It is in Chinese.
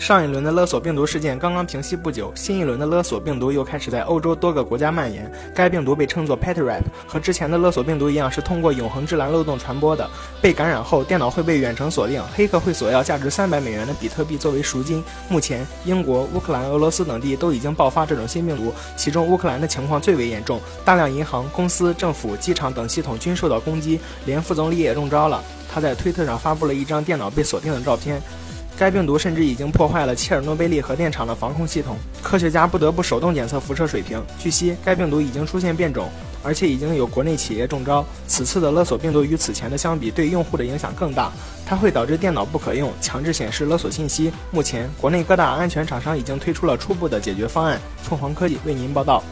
上一轮的勒索病毒事件刚刚平息不久，新一轮的勒索病毒又开始在欧洲多个国家蔓延。该病毒被称作 PetRap，和之前的勒索病毒一样，是通过永恒之蓝漏洞传播的。被感染后，电脑会被远程锁定，黑客会索要价值三百美元的比特币作为赎金。目前，英国、乌克兰、俄罗斯等地都已经爆发这种新病毒，其中乌克兰的情况最为严重，大量银行、公司、政府、机场等系统均受到攻击，连副总理也中招了。他在推特上发布了一张电脑被锁定的照片。该病毒甚至已经破坏了切尔诺贝利核电厂的防控系统，科学家不得不手动检测辐射水平。据悉，该病毒已经出现变种，而且已经有国内企业中招。此次的勒索病毒与此前的相比，对用户的影响更大，它会导致电脑不可用，强制显示勒索信息。目前，国内各大安全厂商已经推出了初步的解决方案。凤凰科技为您报道。